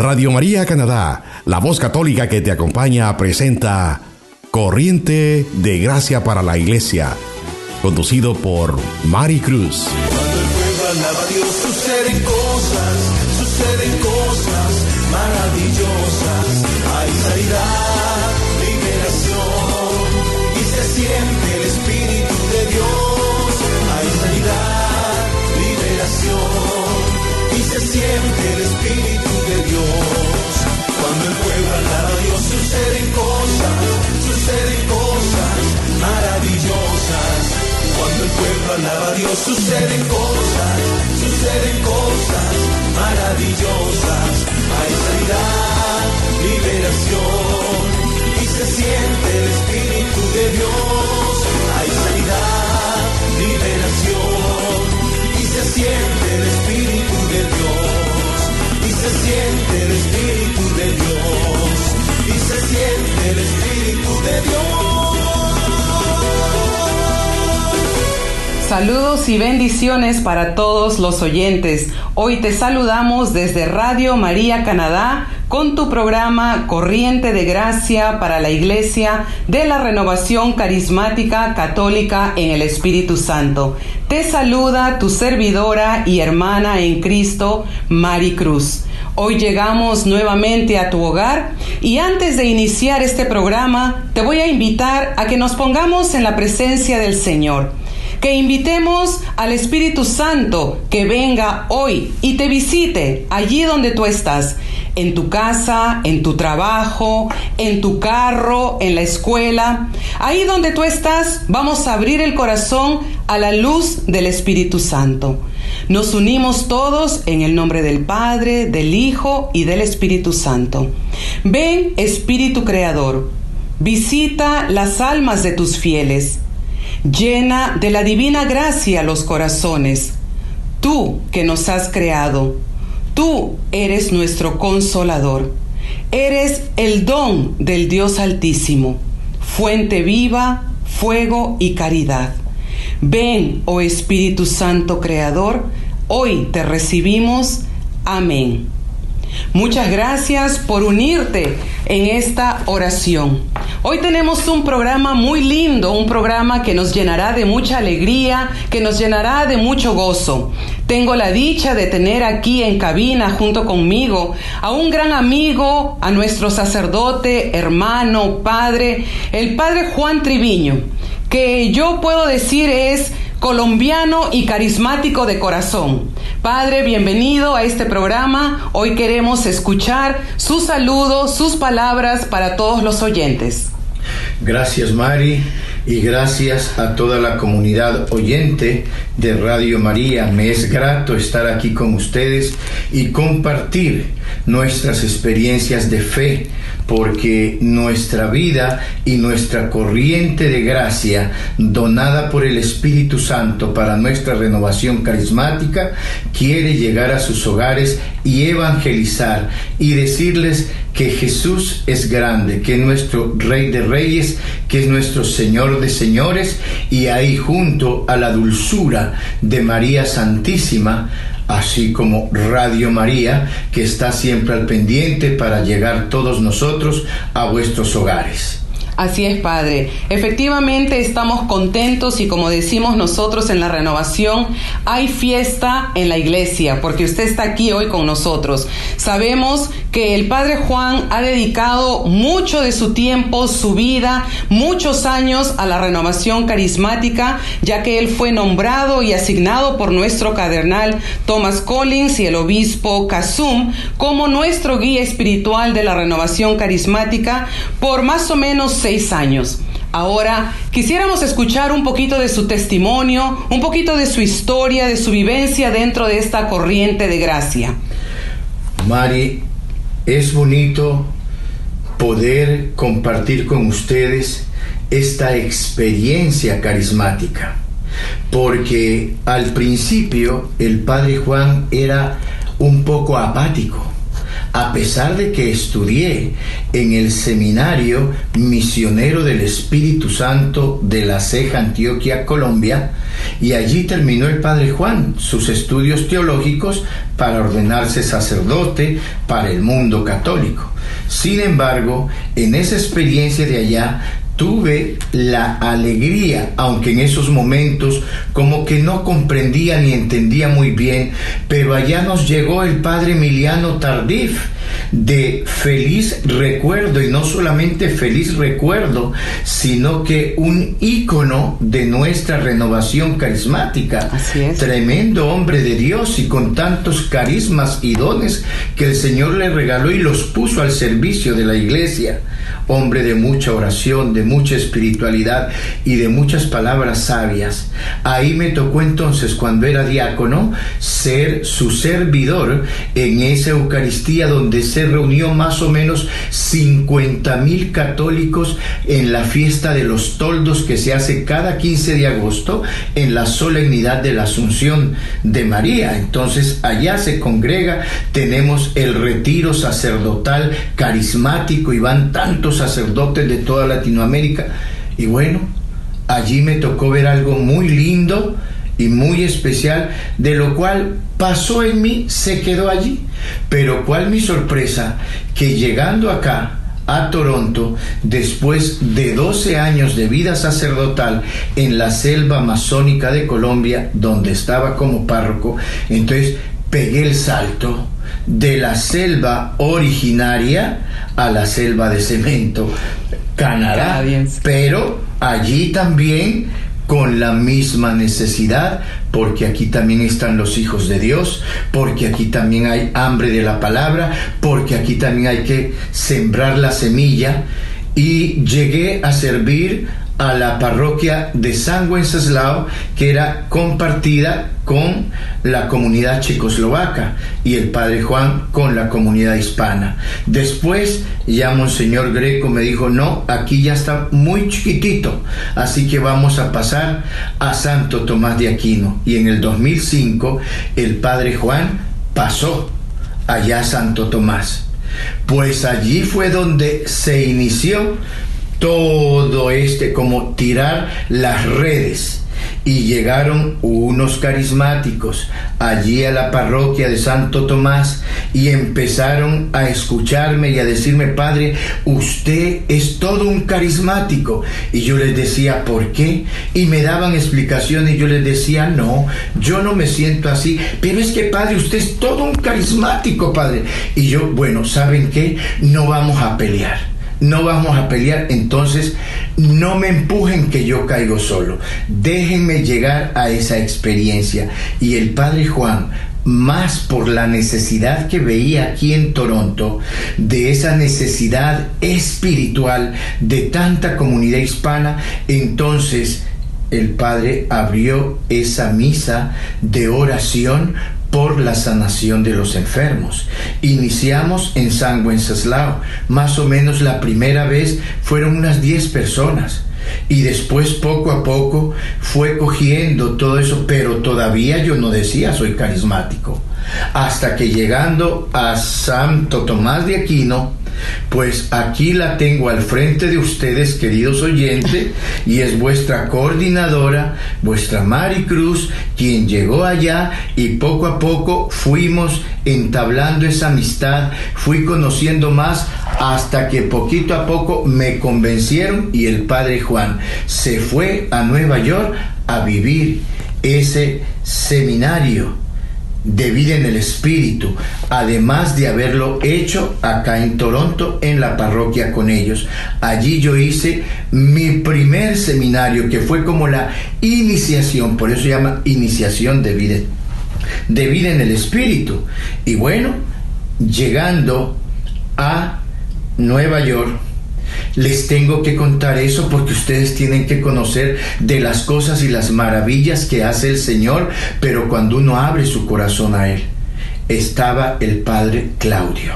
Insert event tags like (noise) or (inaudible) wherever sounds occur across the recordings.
Radio María Canadá, la voz católica que te acompaña, presenta Corriente de Gracia para la Iglesia, conducido por Mari Cruz. Suceden cosas, suceden cosas maravillosas. Y bendiciones para todos los oyentes. Hoy te saludamos desde Radio María Canadá con tu programa Corriente de Gracia para la Iglesia de la Renovación Carismática Católica en el Espíritu Santo. Te saluda tu servidora y hermana en Cristo, Mari Cruz. Hoy llegamos nuevamente a tu hogar y antes de iniciar este programa te voy a invitar a que nos pongamos en la presencia del Señor que invitemos al Espíritu Santo que venga hoy y te visite allí donde tú estás, en tu casa, en tu trabajo, en tu carro, en la escuela. Ahí donde tú estás, vamos a abrir el corazón a la luz del Espíritu Santo. Nos unimos todos en el nombre del Padre, del Hijo y del Espíritu Santo. Ven, Espíritu Creador, visita las almas de tus fieles llena de la divina gracia los corazones. Tú que nos has creado, tú eres nuestro consolador, eres el don del Dios Altísimo, fuente viva, fuego y caridad. Ven, oh Espíritu Santo Creador, hoy te recibimos. Amén. Muchas gracias por unirte en esta oración. Hoy tenemos un programa muy lindo, un programa que nos llenará de mucha alegría, que nos llenará de mucho gozo. Tengo la dicha de tener aquí en cabina junto conmigo a un gran amigo, a nuestro sacerdote, hermano, padre, el padre Juan Triviño, que yo puedo decir es colombiano y carismático de corazón. Padre, bienvenido a este programa. Hoy queremos escuchar sus saludos, sus palabras para todos los oyentes. Gracias Mari y gracias a toda la comunidad oyente de Radio María. Me es grato estar aquí con ustedes y compartir nuestras experiencias de fe porque nuestra vida y nuestra corriente de gracia donada por el Espíritu Santo para nuestra renovación carismática quiere llegar a sus hogares y evangelizar y decirles que Jesús es grande, que es nuestro Rey de Reyes, que es nuestro Señor de Señores y ahí junto a la dulzura de María Santísima, así como Radio María, que está siempre al pendiente para llegar todos nosotros a vuestros hogares. Así es, Padre. Efectivamente estamos contentos y como decimos nosotros en la renovación, hay fiesta en la iglesia porque usted está aquí hoy con nosotros. Sabemos que el Padre Juan ha dedicado mucho de su tiempo, su vida, muchos años a la renovación carismática, ya que él fue nombrado y asignado por nuestro cadernal Thomas Collins y el obispo Casum como nuestro guía espiritual de la renovación carismática por más o menos seis años. Ahora quisiéramos escuchar un poquito de su testimonio, un poquito de su historia, de su vivencia dentro de esta corriente de gracia. Mari, es bonito poder compartir con ustedes esta experiencia carismática, porque al principio el padre Juan era un poco apático, a pesar de que estudié en el seminario misionero del Espíritu Santo de la Ceja, Antioquia, Colombia, y allí terminó el Padre Juan sus estudios teológicos para ordenarse sacerdote para el mundo católico. Sin embargo, en esa experiencia de allá tuve la alegría, aunque en esos momentos como que no comprendía ni entendía muy bien, pero allá nos llegó el padre Emiliano Tardif de feliz recuerdo y no solamente feliz recuerdo, sino que un ícono de nuestra renovación carismática. Así es. Tremendo hombre de Dios y con tantos carismas y dones que el Señor le regaló y los puso al servicio de la iglesia. Hombre de mucha oración, de mucha espiritualidad y de muchas palabras sabias. Ahí me tocó entonces, cuando era diácono, ser su servidor en esa Eucaristía donde se reunió más o menos 50 mil católicos en la fiesta de los toldos que se hace cada 15 de agosto en la solemnidad de la Asunción de María. Entonces allá se congrega, tenemos el retiro sacerdotal carismático y van tantos sacerdotes de toda Latinoamérica. Y bueno, allí me tocó ver algo muy lindo y muy especial, de lo cual pasó en mí, se quedó allí. Pero cuál mi sorpresa, que llegando acá, a Toronto, después de 12 años de vida sacerdotal en la selva amazónica de Colombia, donde estaba como párroco, entonces pegué el salto de la selva originaria a la selva de cemento, Canadá, Canadiense. pero allí también con la misma necesidad, porque aquí también están los hijos de Dios, porque aquí también hay hambre de la palabra, porque aquí también hay que sembrar la semilla. Y llegué a servir a la parroquia de San Wenceslao, que era compartida con la comunidad checoslovaca y el padre Juan con la comunidad hispana. Después ya Monseñor Greco me dijo, no, aquí ya está muy chiquitito, así que vamos a pasar a Santo Tomás de Aquino. Y en el 2005 el padre Juan pasó allá a Santo Tomás. Pues allí fue donde se inició todo este, como tirar las redes. Y llegaron unos carismáticos allí a la parroquia de Santo Tomás y empezaron a escucharme y a decirme, Padre, usted es todo un carismático. Y yo les decía, ¿por qué? Y me daban explicaciones y yo les decía, no, yo no me siento así. Pero es que, Padre, usted es todo un carismático, Padre. Y yo, bueno, ¿saben qué? No vamos a pelear no vamos a pelear, entonces no me empujen que yo caigo solo. Déjenme llegar a esa experiencia. Y el padre Juan, más por la necesidad que veía aquí en Toronto, de esa necesidad espiritual de tanta comunidad hispana, entonces el Padre abrió esa misa de oración por la sanación de los enfermos. Iniciamos en San Wenceslao. Más o menos la primera vez fueron unas 10 personas. Y después poco a poco fue cogiendo todo eso, pero todavía yo no decía soy carismático. Hasta que llegando a Santo Tomás de Aquino, pues aquí la tengo al frente de ustedes, queridos oyentes, y es vuestra coordinadora, vuestra Mari Cruz, quien llegó allá y poco a poco fuimos entablando esa amistad, fui conociendo más hasta que poquito a poco me convencieron y el padre Juan se fue a Nueva York a vivir ese seminario de vida en el Espíritu, además de haberlo hecho acá en Toronto, en la parroquia con ellos. Allí yo hice mi primer seminario, que fue como la iniciación, por eso se llama iniciación de vida, de vida en el Espíritu. Y bueno, llegando a Nueva York, les tengo que contar eso porque ustedes tienen que conocer de las cosas y las maravillas que hace el Señor, pero cuando uno abre su corazón a Él, estaba el Padre Claudio.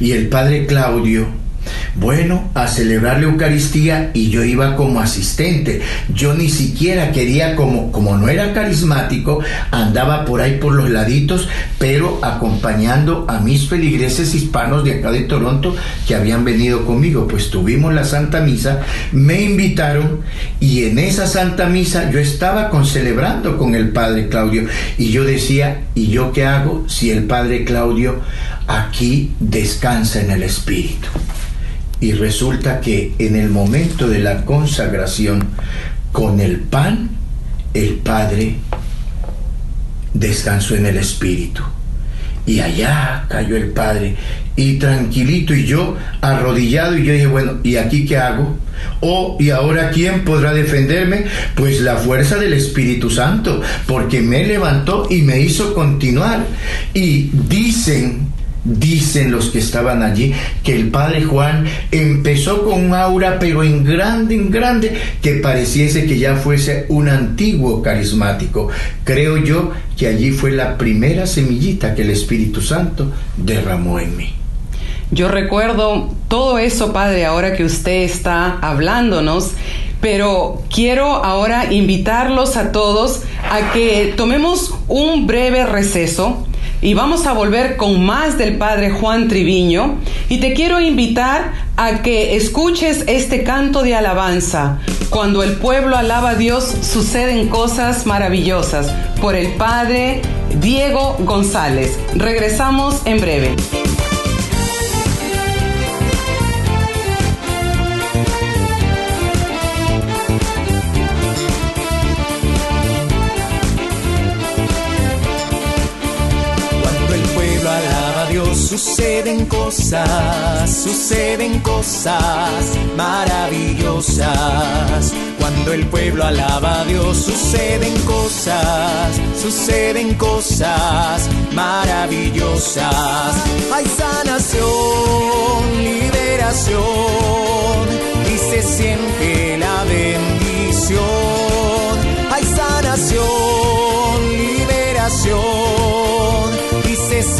Y el Padre Claudio Bueno, a celebrar la Eucaristía y yo iba como asistente. Yo ni siquiera quería, como, como no era carismático, andaba por ahí por los laditos, pero acompañando a mis feligreses hispanos de acá de Toronto que habían venido conmigo. Pues tuvimos la Santa Misa, me invitaron y en esa Santa Misa yo estaba con celebrando con el Padre Claudio y yo decía, ¿y yo qué hago si el Padre Claudio aquí descansa en el Espíritu? Y resulta que en el momento de la consagración, con el pan, el Padre descansó en el Espíritu. Y allá cayó el Padre, y tranquilito, y yo arrodillado, y yo dije, bueno, ¿y aquí qué hago? Oh, ¿y ahora quién podrá defenderme? Pues la fuerza del Espíritu Santo, porque me levantó y me hizo continuar. Y dicen Dicen los que estaban allí que el padre Juan empezó con un aura, pero en grande, en grande, que pareciese que ya fuese un antiguo carismático. Creo yo que allí fue la primera semillita que el Espíritu Santo derramó en mí. Yo recuerdo todo eso, Padre, ahora que usted está hablándonos, pero quiero ahora invitarlos a todos a que tomemos un breve receso y vamos a volver con más del Padre Juan Triviño y te quiero invitar a que escuches este canto de alabanza. Cuando el pueblo alaba a Dios suceden cosas maravillosas por el Padre Diego González. Regresamos en breve. Suceden cosas, suceden cosas maravillosas. Cuando el pueblo alaba a Dios, suceden cosas, suceden cosas maravillosas. Hay sanación, liberación y se siente la bendición. Hay sanación, liberación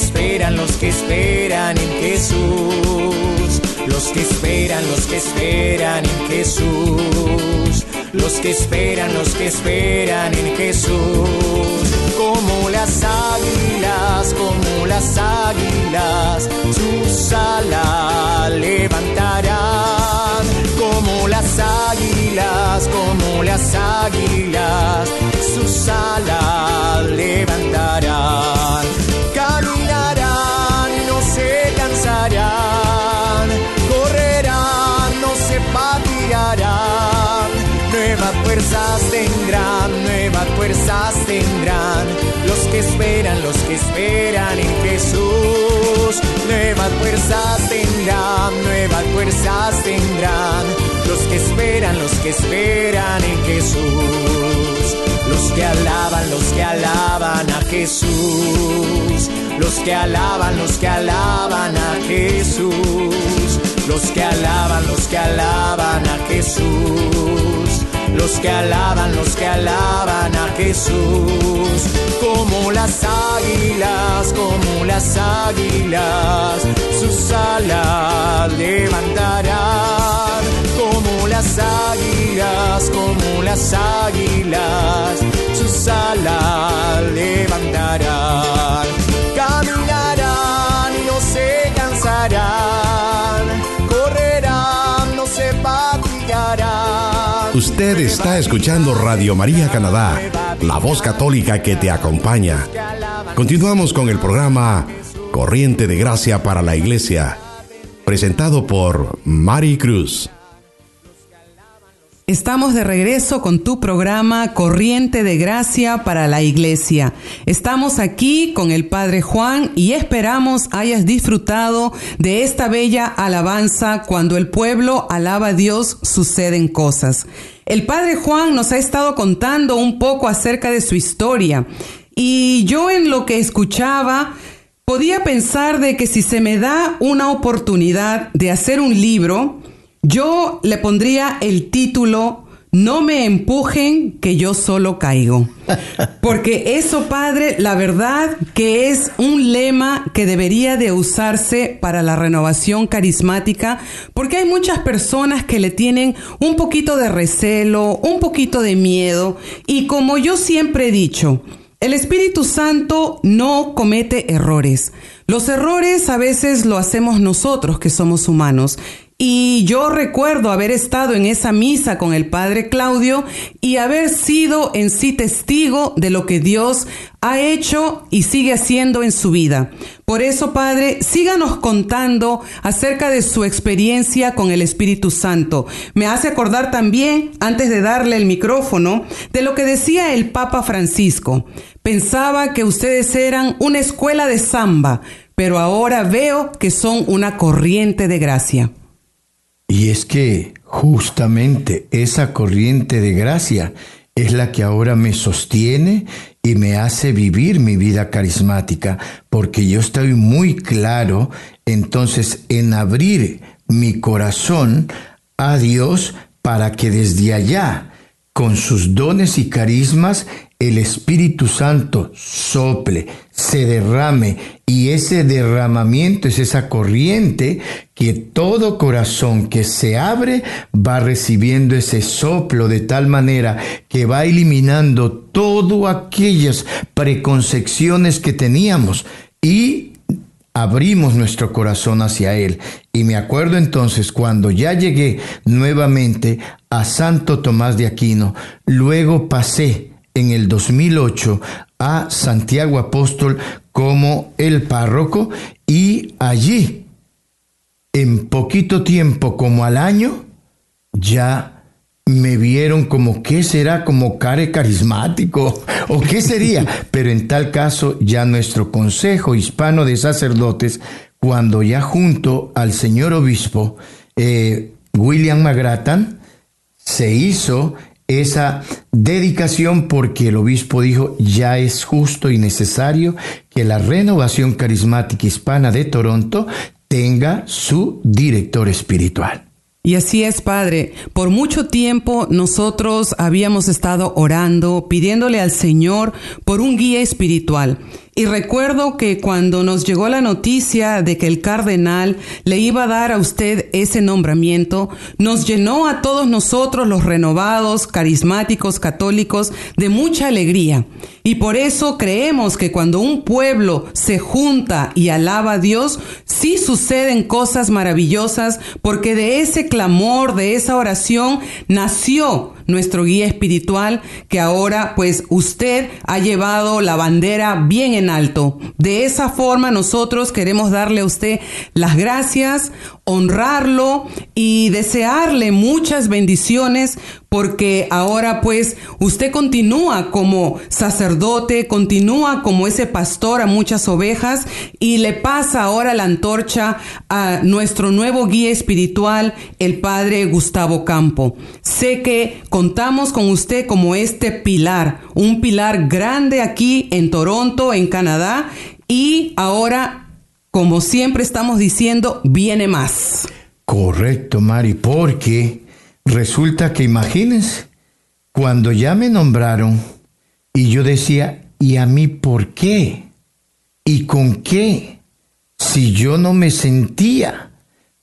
esperan, los que esperan en Jesús, los que esperan, los que esperan en Jesús, los que esperan, los que esperan en Jesús, como las águilas, como las águilas, sus alas levantarán, como las águilas, como las águilas fuerzas tendrán, los que esperan, los que esperan en Jesús, nuevas fuerzas tendrán, nuevas fuerzas tendrán, los que esperan, los que esperan en Jesús. Los que alaban, los que alaban a Jesús, los que alaban, los que alaban a Jesús, los que alaban, los que alaban a Jesús, los que alaban, los que alaban a Jesús, como las águilas, como las águilas, sus alas levantarán, como las águilas, como las águilas, sus alas levantarán, Usted está escuchando Radio María Canadá, la voz católica que te acompaña. Continuamos con el programa Corriente de Gracia para la Iglesia, presentado por Mari Cruz. Estamos de regreso con tu programa Corriente de Gracia para la Iglesia. Estamos aquí con el Padre Juan y esperamos hayas disfrutado de esta bella alabanza cuando el pueblo alaba a Dios suceden cosas. El Padre Juan nos ha estado contando un poco acerca de su historia y yo en lo que escuchaba podía pensar de que si se me da una oportunidad de hacer un libro, yo le pondría el título No me empujen que yo solo caigo. (laughs) Porque eso, padre, la verdad que es un lema que debería de usarse para la renovación carismática, porque hay muchas personas que le tienen un poquito de recelo, un poquito de miedo, y como yo siempre he dicho, el Espíritu Santo no comete errores. Los errores a veces lo hacemos nosotros que somos humanos y yo recuerdo haber estado en esa misa con el padre Claudio y haber sido en sí testigo de lo que Dios ha hecho y sigue haciendo en su vida. Por eso, Padre, síganos contando acerca de su experiencia con el Espíritu Santo. Me hace acordar también, antes de darle el micrófono, de lo que decía el Papa Francisco. Pensaba que ustedes eran una escuela de samba, pero ahora veo que son una corriente de gracia. Y es que justamente esa corriente de gracia es la que ahora me sostiene y me hace vivir mi vida carismática, porque yo estoy muy claro entonces en abrir mi corazón a Dios para que desde allá, con sus dones y carismas, el Espíritu Santo sople, se derrame y ese derramamiento es esa corriente que todo corazón que se abre va recibiendo ese soplo de tal manera que va eliminando todas aquellas preconcepciones que teníamos y abrimos nuestro corazón hacia Él. Y me acuerdo entonces cuando ya llegué nuevamente a Santo Tomás de Aquino, luego pasé en el 2008 a Santiago Apóstol como el párroco y allí, en poquito tiempo como al año, ya me vieron como qué será como care carismático o qué sería. (laughs) Pero en tal caso ya nuestro Consejo Hispano de Sacerdotes, cuando ya junto al señor obispo eh, William Magratan, se hizo esa dedicación porque el obispo dijo ya es justo y necesario que la renovación carismática hispana de Toronto tenga su director espiritual. Y así es, Padre. Por mucho tiempo nosotros habíamos estado orando, pidiéndole al Señor por un guía espiritual. Y recuerdo que cuando nos llegó la noticia de que el cardenal le iba a dar a usted ese nombramiento, nos llenó a todos nosotros los renovados, carismáticos, católicos, de mucha alegría. Y por eso creemos que cuando un pueblo se junta y alaba a Dios, sí suceden cosas maravillosas, porque de ese clamor, de esa oración, nació nuestro guía espiritual, que ahora pues usted ha llevado la bandera bien en alto. De esa forma nosotros queremos darle a usted las gracias, honrarlo y desearle muchas bendiciones porque ahora pues usted continúa como sacerdote, continúa como ese pastor a muchas ovejas y le pasa ahora la antorcha a nuestro nuevo guía espiritual, el padre Gustavo Campo. Sé que contamos con usted como este pilar, un pilar grande aquí en Toronto, en Canadá y ahora como siempre estamos diciendo, viene más. Correcto, Mari, porque resulta que imagínense, cuando ya me nombraron y yo decía, ¿y a mí por qué? ¿Y con qué? Si yo no me sentía.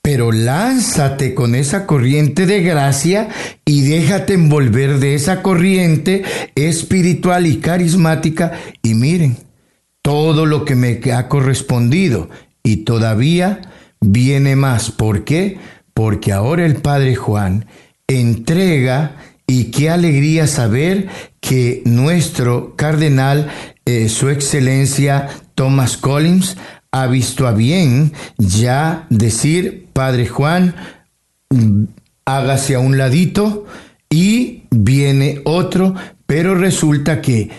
Pero lánzate con esa corriente de gracia y déjate envolver de esa corriente espiritual y carismática. Y miren, todo lo que me ha correspondido y todavía viene más. ¿Por qué? Porque ahora el Padre Juan entrega y qué alegría saber que nuestro cardenal, eh, su excelencia Thomas Collins, ha visto a bien ya decir, Padre Juan, hágase a un ladito, y viene otro, pero resulta que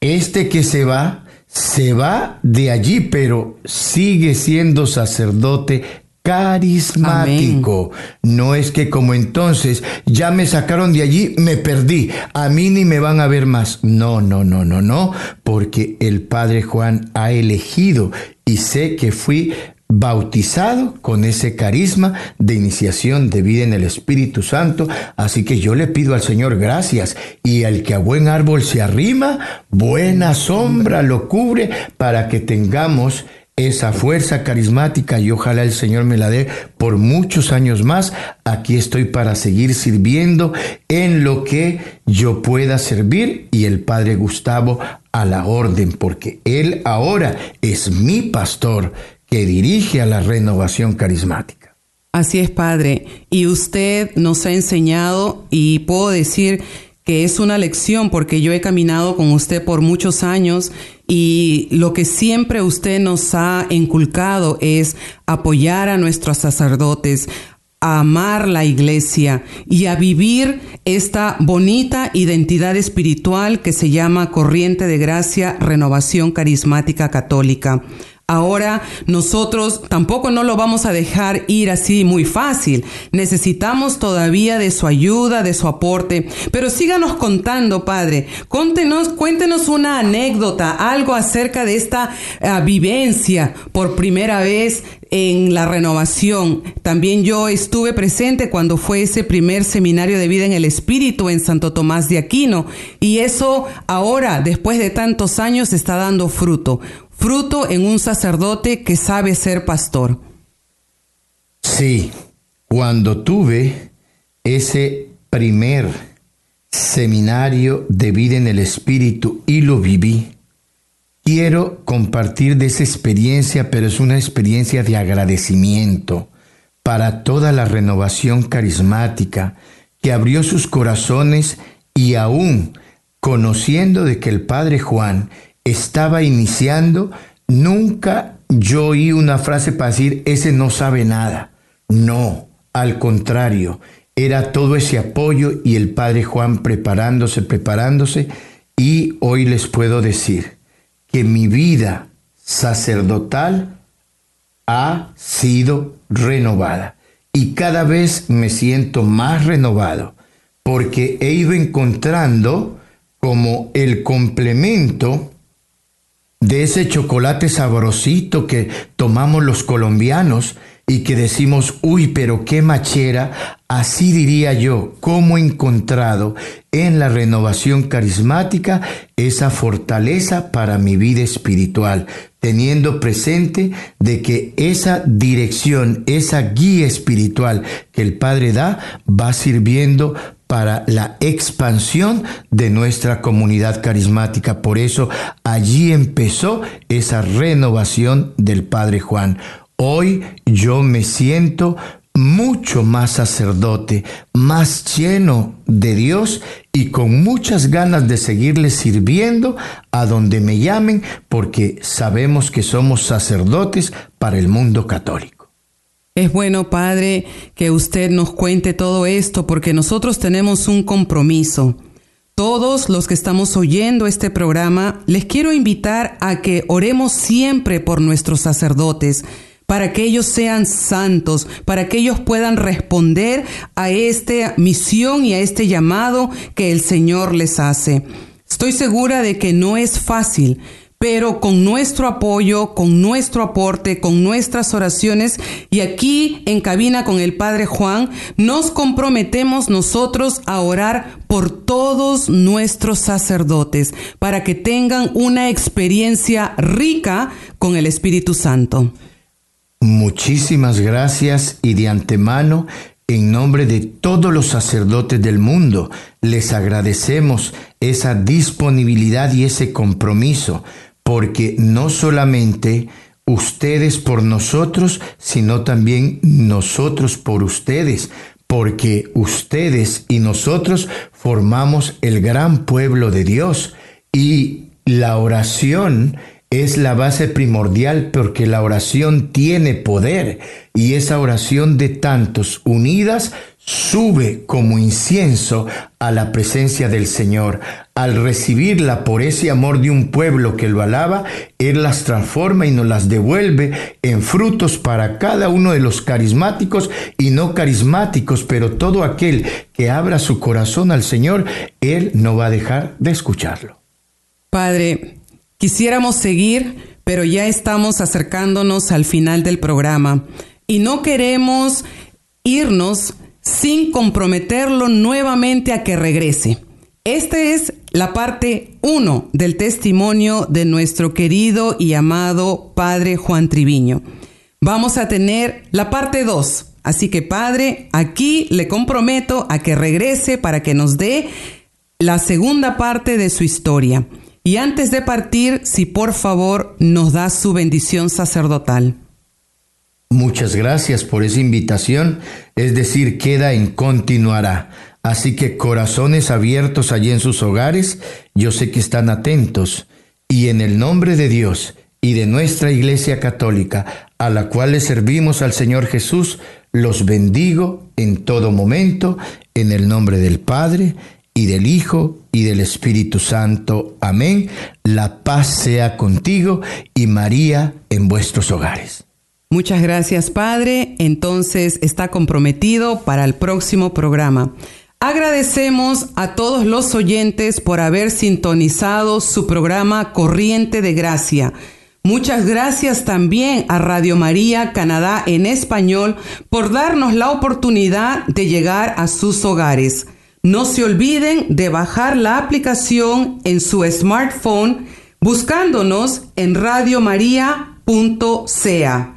este que se va, se va de allí, pero sigue siendo sacerdote carismático. No es que como entonces ya me sacaron de allí, me perdí, a mí ni me van a ver más. No, no, no, no, no, porque el Padre Juan ha elegido y sé que fui bautizado con ese carisma de iniciación de vida en el Espíritu Santo. Así que yo le pido al Señor gracias y al que a buen árbol se arrima, buena sombra lo cubre para que tengamos esa fuerza carismática y ojalá el Señor me la dé por muchos años más. Aquí estoy para seguir sirviendo en lo que yo pueda servir y el Padre Gustavo a la orden, porque Él ahora es mi pastor que dirige a la renovación carismática. Así es, Padre. Y usted nos ha enseñado y puedo decir que es una lección porque yo he caminado con usted por muchos años y lo que siempre usted nos ha inculcado es apoyar a nuestros sacerdotes, a amar la iglesia y a vivir esta bonita identidad espiritual que se llama Corriente de Gracia Renovación Carismática Católica. Ahora nosotros tampoco no lo vamos a dejar ir así muy fácil. Necesitamos todavía de su ayuda, de su aporte. Pero síganos contando, Padre. Cuéntenos, una anécdota, algo acerca de esta ah, vivencia por primera vez en la renovación. También yo estuve presente cuando fue ese primer seminario de vida en el Espíritu en Santo Tomás de Aquino. Y eso ahora, después de tantos años, está dando fruto fruto en un sacerdote que sabe ser pastor. Sí, cuando tuve ese primer seminario de vida en el Espíritu y lo viví, quiero compartir de esa experiencia, pero es una experiencia de agradecimiento para toda la renovación carismática que abrió sus corazones y aún conociendo de que el Padre Juan estaba iniciando, nunca yo oí una frase para decir, ese no sabe nada. No, al contrario, era todo ese apoyo y el Padre Juan preparándose, preparándose, y hoy les puedo decir que mi vida sacerdotal ha sido renovada y cada vez me siento más renovado porque he ido encontrando como el complemento de ese chocolate sabrosito que tomamos los colombianos y que decimos, uy, pero qué machera, así diría yo, cómo he encontrado en la renovación carismática esa fortaleza para mi vida espiritual, teniendo presente de que esa dirección, esa guía espiritual que el Padre da, va sirviendo para la expansión de nuestra comunidad carismática. Por eso allí empezó esa renovación del Padre Juan. Hoy yo me siento mucho más sacerdote, más lleno de Dios y con muchas ganas de seguirle sirviendo a donde me llamen porque sabemos que somos sacerdotes para el mundo católico. Es bueno, Padre, que usted nos cuente todo esto porque nosotros tenemos un compromiso. Todos los que estamos oyendo este programa, les quiero invitar a que oremos siempre por nuestros sacerdotes, para que ellos sean santos, para que ellos puedan responder a esta misión y a este llamado que el Señor les hace. Estoy segura de que no es fácil, pero con nuestro apoyo, con nuestro aporte, con nuestras oraciones y aquí en cabina con el Padre Juan, nos comprometemos nosotros a orar por todos nuestros sacerdotes para que tengan una experiencia rica con el Espíritu Santo. Muchísimas gracias y de antemano, en nombre de todos los sacerdotes del mundo, les agradecemos esa disponibilidad y ese compromiso porque no solamente ustedes por nosotros, sino también nosotros por ustedes, porque ustedes y nosotros formamos el gran pueblo de Dios. Y la oración es la base primordial porque la oración tiene poder y esa oración de tantos unidas sube como incienso a la presencia del Señor. Al recibirla por ese amor de un pueblo que lo alaba, Él las transforma y nos las devuelve en frutos para cada uno de los carismáticos y no carismáticos, pero todo aquel que abra su corazón al Señor, Él no va a dejar de escucharlo. Padre, quisiéramos seguir, pero ya estamos acercándonos al final del programa y no queremos irnos sin comprometerlo nuevamente a que regrese. Esta es la parte 1 del testimonio de nuestro querido y amado Padre Juan Triviño. Vamos a tener la parte 2. Así que Padre, aquí le comprometo a que regrese para que nos dé la segunda parte de su historia. Y antes de partir, si por favor nos da su bendición sacerdotal. Muchas gracias por esa invitación, es decir, queda en continuará. Así que corazones abiertos allí en sus hogares, yo sé que están atentos. Y en el nombre de Dios y de nuestra Iglesia Católica, a la cual le servimos al Señor Jesús, los bendigo en todo momento, en el nombre del Padre, y del Hijo, y del Espíritu Santo. Amén. La paz sea contigo y María en vuestros hogares. Muchas gracias, Padre. Entonces está comprometido para el próximo programa. Agradecemos a todos los oyentes por haber sintonizado su programa Corriente de Gracia. Muchas gracias también a Radio María Canadá en español por darnos la oportunidad de llegar a sus hogares. No se olviden de bajar la aplicación en su smartphone buscándonos en radiomaria.ca.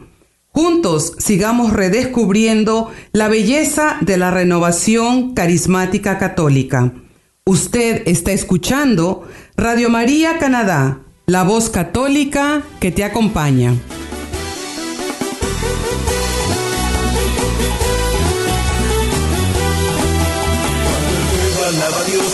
Juntos sigamos redescubriendo la belleza de la renovación carismática católica. Usted está escuchando Radio María Canadá, la voz católica que te acompaña.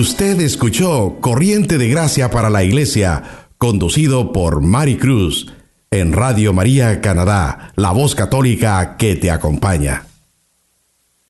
Usted escuchó Corriente de Gracia para la Iglesia, conducido por Mari Cruz, en Radio María Canadá, la voz católica que te acompaña.